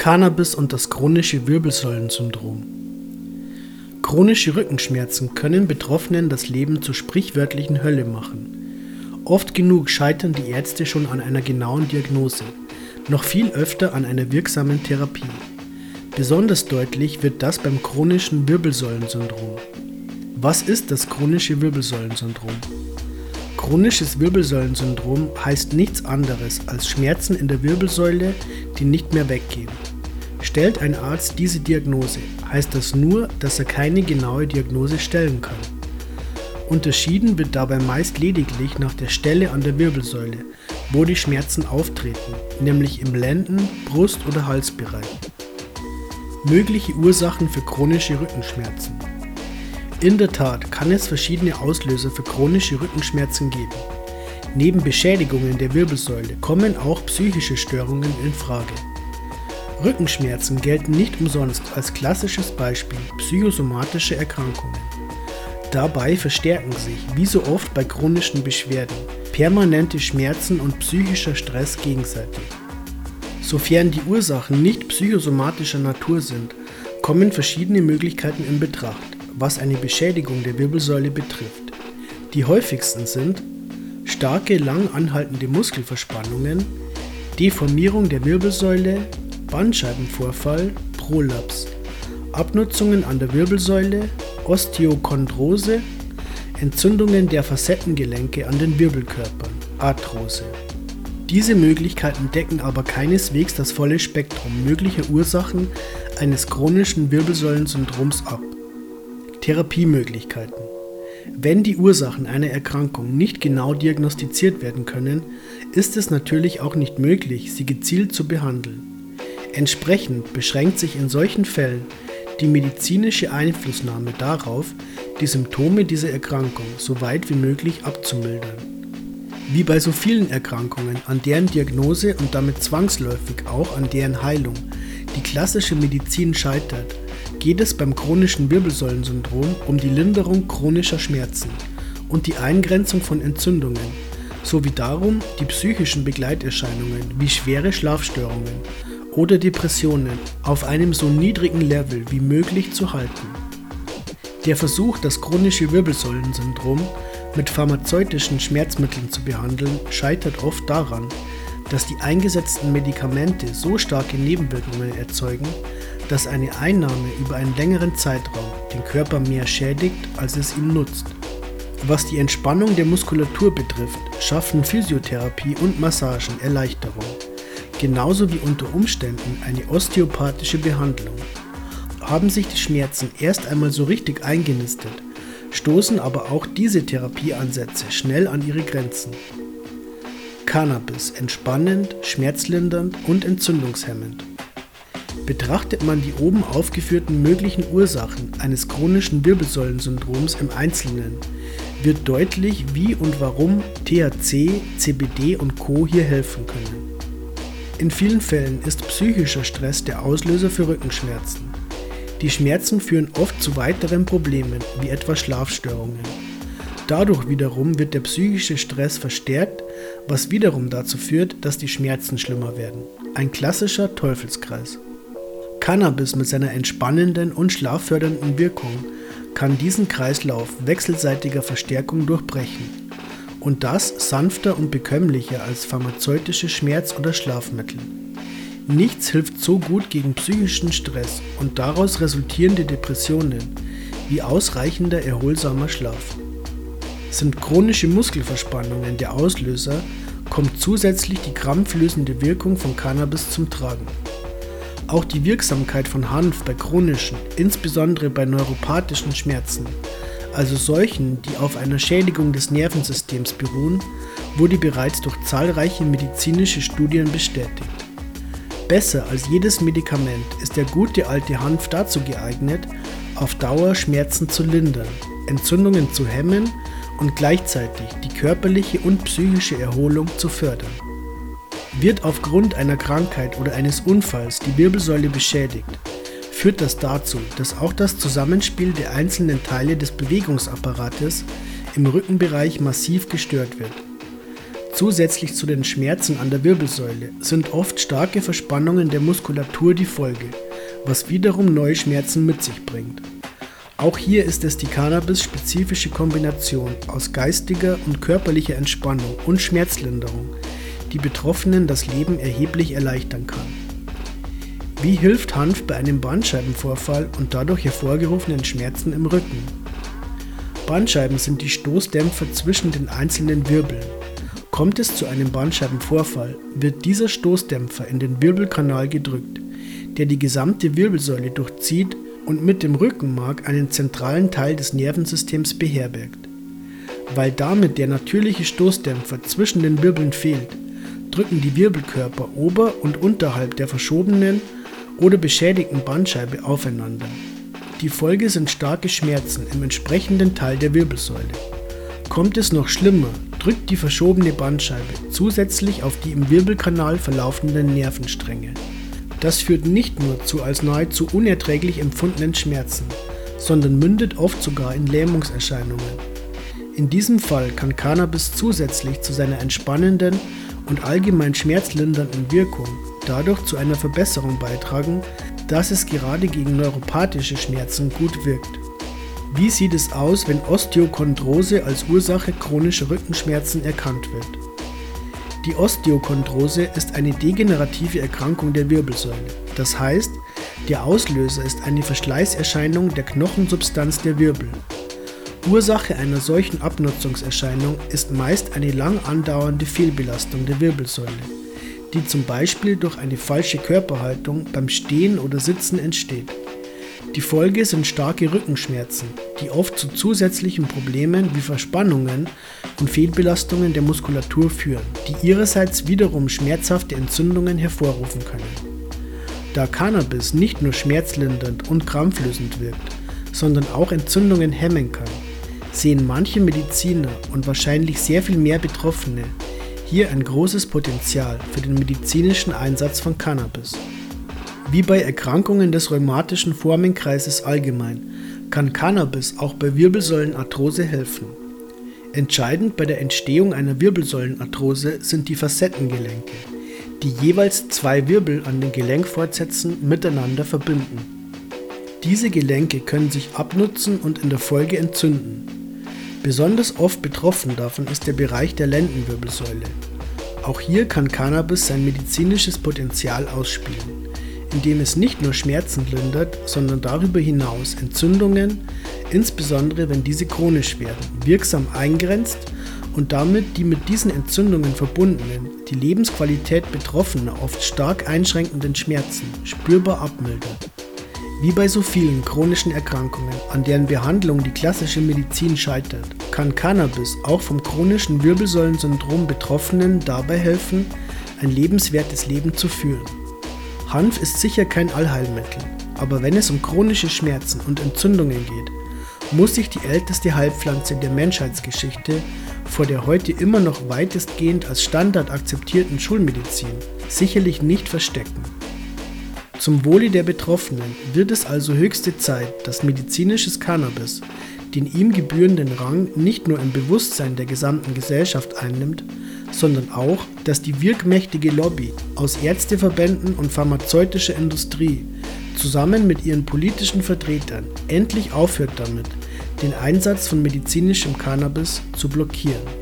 Cannabis und das chronische Wirbelsäulensyndrom. Chronische Rückenschmerzen können Betroffenen das Leben zur sprichwörtlichen Hölle machen. Oft genug scheitern die Ärzte schon an einer genauen Diagnose, noch viel öfter an einer wirksamen Therapie. Besonders deutlich wird das beim chronischen Wirbelsäulensyndrom. Was ist das chronische Wirbelsäulensyndrom? Chronisches Wirbelsäulensyndrom heißt nichts anderes als Schmerzen in der Wirbelsäule, die nicht mehr weggehen. Stellt ein Arzt diese Diagnose, heißt das nur, dass er keine genaue Diagnose stellen kann. Unterschieden wird dabei meist lediglich nach der Stelle an der Wirbelsäule, wo die Schmerzen auftreten, nämlich im Lenden-, Brust- oder Halsbereich. Mögliche Ursachen für chronische Rückenschmerzen. In der Tat kann es verschiedene Auslöser für chronische Rückenschmerzen geben. Neben Beschädigungen der Wirbelsäule kommen auch psychische Störungen in Frage. Rückenschmerzen gelten nicht umsonst als klassisches Beispiel psychosomatischer Erkrankungen. Dabei verstärken sich, wie so oft bei chronischen Beschwerden, permanente Schmerzen und psychischer Stress gegenseitig. Sofern die Ursachen nicht psychosomatischer Natur sind, kommen verschiedene Möglichkeiten in Betracht was eine Beschädigung der Wirbelsäule betrifft. Die häufigsten sind starke, lang anhaltende Muskelverspannungen, Deformierung der Wirbelsäule, Bandscheibenvorfall, Prolaps, Abnutzungen an der Wirbelsäule, Osteochondrose, Entzündungen der Facettengelenke an den Wirbelkörpern, Arthrose. Diese Möglichkeiten decken aber keineswegs das volle Spektrum möglicher Ursachen eines chronischen Wirbelsäulensyndroms ab. Therapiemöglichkeiten. Wenn die Ursachen einer Erkrankung nicht genau diagnostiziert werden können, ist es natürlich auch nicht möglich, sie gezielt zu behandeln. Entsprechend beschränkt sich in solchen Fällen die medizinische Einflussnahme darauf, die Symptome dieser Erkrankung so weit wie möglich abzumildern. Wie bei so vielen Erkrankungen, an deren Diagnose und damit zwangsläufig auch an deren Heilung die klassische Medizin scheitert, geht es beim chronischen Wirbelsäulensyndrom um die Linderung chronischer Schmerzen und die Eingrenzung von Entzündungen sowie darum, die psychischen Begleiterscheinungen wie schwere Schlafstörungen oder Depressionen auf einem so niedrigen Level wie möglich zu halten. Der Versuch, das chronische Wirbelsäulensyndrom mit pharmazeutischen Schmerzmitteln zu behandeln, scheitert oft daran, dass die eingesetzten Medikamente so starke Nebenwirkungen erzeugen, dass eine Einnahme über einen längeren Zeitraum den Körper mehr schädigt, als es ihm nutzt. Was die Entspannung der Muskulatur betrifft, schaffen Physiotherapie und Massagen Erleichterung, genauso wie unter Umständen eine osteopathische Behandlung. Haben sich die Schmerzen erst einmal so richtig eingenistet, stoßen aber auch diese Therapieansätze schnell an ihre Grenzen. Cannabis entspannend, schmerzlindernd und entzündungshemmend. Betrachtet man die oben aufgeführten möglichen Ursachen eines chronischen Wirbelsäulensyndroms im Einzelnen, wird deutlich, wie und warum THC, CBD und Co. hier helfen können. In vielen Fällen ist psychischer Stress der Auslöser für Rückenschmerzen. Die Schmerzen führen oft zu weiteren Problemen, wie etwa Schlafstörungen. Dadurch wiederum wird der psychische Stress verstärkt, was wiederum dazu führt, dass die Schmerzen schlimmer werden. Ein klassischer Teufelskreis. Cannabis mit seiner entspannenden und schlaffördernden Wirkung kann diesen Kreislauf wechselseitiger Verstärkung durchbrechen und das sanfter und bekömmlicher als pharmazeutische Schmerz- oder Schlafmittel. Nichts hilft so gut gegen psychischen Stress und daraus resultierende Depressionen wie ausreichender erholsamer Schlaf. Sind chronische Muskelverspannungen der Auslöser, kommt zusätzlich die krampflösende Wirkung von Cannabis zum Tragen. Auch die Wirksamkeit von Hanf bei chronischen, insbesondere bei neuropathischen Schmerzen, also solchen, die auf einer Schädigung des Nervensystems beruhen, wurde bereits durch zahlreiche medizinische Studien bestätigt. Besser als jedes Medikament ist der gute alte Hanf dazu geeignet, auf Dauer Schmerzen zu lindern, Entzündungen zu hemmen und gleichzeitig die körperliche und psychische Erholung zu fördern. Wird aufgrund einer Krankheit oder eines Unfalls die Wirbelsäule beschädigt, führt das dazu, dass auch das Zusammenspiel der einzelnen Teile des Bewegungsapparates im Rückenbereich massiv gestört wird. Zusätzlich zu den Schmerzen an der Wirbelsäule sind oft starke Verspannungen der Muskulatur die Folge, was wiederum neue Schmerzen mit sich bringt. Auch hier ist es die Cannabis-spezifische Kombination aus geistiger und körperlicher Entspannung und Schmerzlinderung, die Betroffenen das Leben erheblich erleichtern kann. Wie hilft Hanf bei einem Bandscheibenvorfall und dadurch hervorgerufenen Schmerzen im Rücken? Bandscheiben sind die Stoßdämpfer zwischen den einzelnen Wirbeln. Kommt es zu einem Bandscheibenvorfall, wird dieser Stoßdämpfer in den Wirbelkanal gedrückt, der die gesamte Wirbelsäule durchzieht und mit dem Rückenmark einen zentralen Teil des Nervensystems beherbergt. Weil damit der natürliche Stoßdämpfer zwischen den Wirbeln fehlt, drücken die Wirbelkörper ober- und unterhalb der verschobenen oder beschädigten Bandscheibe aufeinander. Die Folge sind starke Schmerzen im entsprechenden Teil der Wirbelsäule. Kommt es noch schlimmer, drückt die verschobene Bandscheibe zusätzlich auf die im Wirbelkanal verlaufenden Nervenstränge. Das führt nicht nur zu als nahezu unerträglich empfundenen Schmerzen, sondern mündet oft sogar in Lähmungserscheinungen. In diesem Fall kann Cannabis zusätzlich zu seiner entspannenden und allgemein schmerzlindernden Wirkung dadurch zu einer Verbesserung beitragen, dass es gerade gegen neuropathische Schmerzen gut wirkt. Wie sieht es aus, wenn Osteochondrose als Ursache chronischer Rückenschmerzen erkannt wird? Die Osteochondrose ist eine degenerative Erkrankung der Wirbelsäule. Das heißt, der Auslöser ist eine Verschleißerscheinung der Knochensubstanz der Wirbel. Ursache einer solchen Abnutzungserscheinung ist meist eine lang andauernde Fehlbelastung der Wirbelsäule die zum Beispiel durch eine falsche Körperhaltung beim Stehen oder Sitzen entsteht. Die Folge sind starke Rückenschmerzen, die oft zu zusätzlichen Problemen wie Verspannungen und Fehlbelastungen der Muskulatur führen, die ihrerseits wiederum schmerzhafte Entzündungen hervorrufen können. Da Cannabis nicht nur schmerzlindernd und krampflösend wirkt, sondern auch Entzündungen hemmen kann, sehen manche Mediziner und wahrscheinlich sehr viel mehr Betroffene hier ein großes Potenzial für den medizinischen Einsatz von Cannabis. Wie bei Erkrankungen des rheumatischen Formenkreises allgemein kann Cannabis auch bei Wirbelsäulenarthrose helfen. Entscheidend bei der Entstehung einer Wirbelsäulenarthrose sind die Facettengelenke, die jeweils zwei Wirbel an den Gelenkfortsätzen miteinander verbinden. Diese Gelenke können sich abnutzen und in der Folge entzünden. Besonders oft betroffen davon ist der Bereich der Lendenwirbelsäule. Auch hier kann Cannabis sein medizinisches Potenzial ausspielen, indem es nicht nur Schmerzen lindert, sondern darüber hinaus Entzündungen, insbesondere wenn diese chronisch werden, wirksam eingrenzt und damit die mit diesen Entzündungen verbundenen, die Lebensqualität Betroffener oft stark einschränkenden Schmerzen spürbar abmildert. Wie bei so vielen chronischen Erkrankungen, an deren Behandlung die klassische Medizin scheitert, kann Cannabis auch vom chronischen Wirbelsäulensyndrom Betroffenen dabei helfen, ein lebenswertes Leben zu führen. Hanf ist sicher kein Allheilmittel, aber wenn es um chronische Schmerzen und Entzündungen geht, muss sich die älteste Heilpflanze der Menschheitsgeschichte vor der heute immer noch weitestgehend als Standard akzeptierten Schulmedizin sicherlich nicht verstecken. Zum Wohle der Betroffenen wird es also höchste Zeit, dass medizinisches Cannabis den ihm gebührenden Rang nicht nur im Bewusstsein der gesamten Gesellschaft einnimmt, sondern auch, dass die wirkmächtige Lobby aus Ärzteverbänden und pharmazeutischer Industrie zusammen mit ihren politischen Vertretern endlich aufhört damit, den Einsatz von medizinischem Cannabis zu blockieren.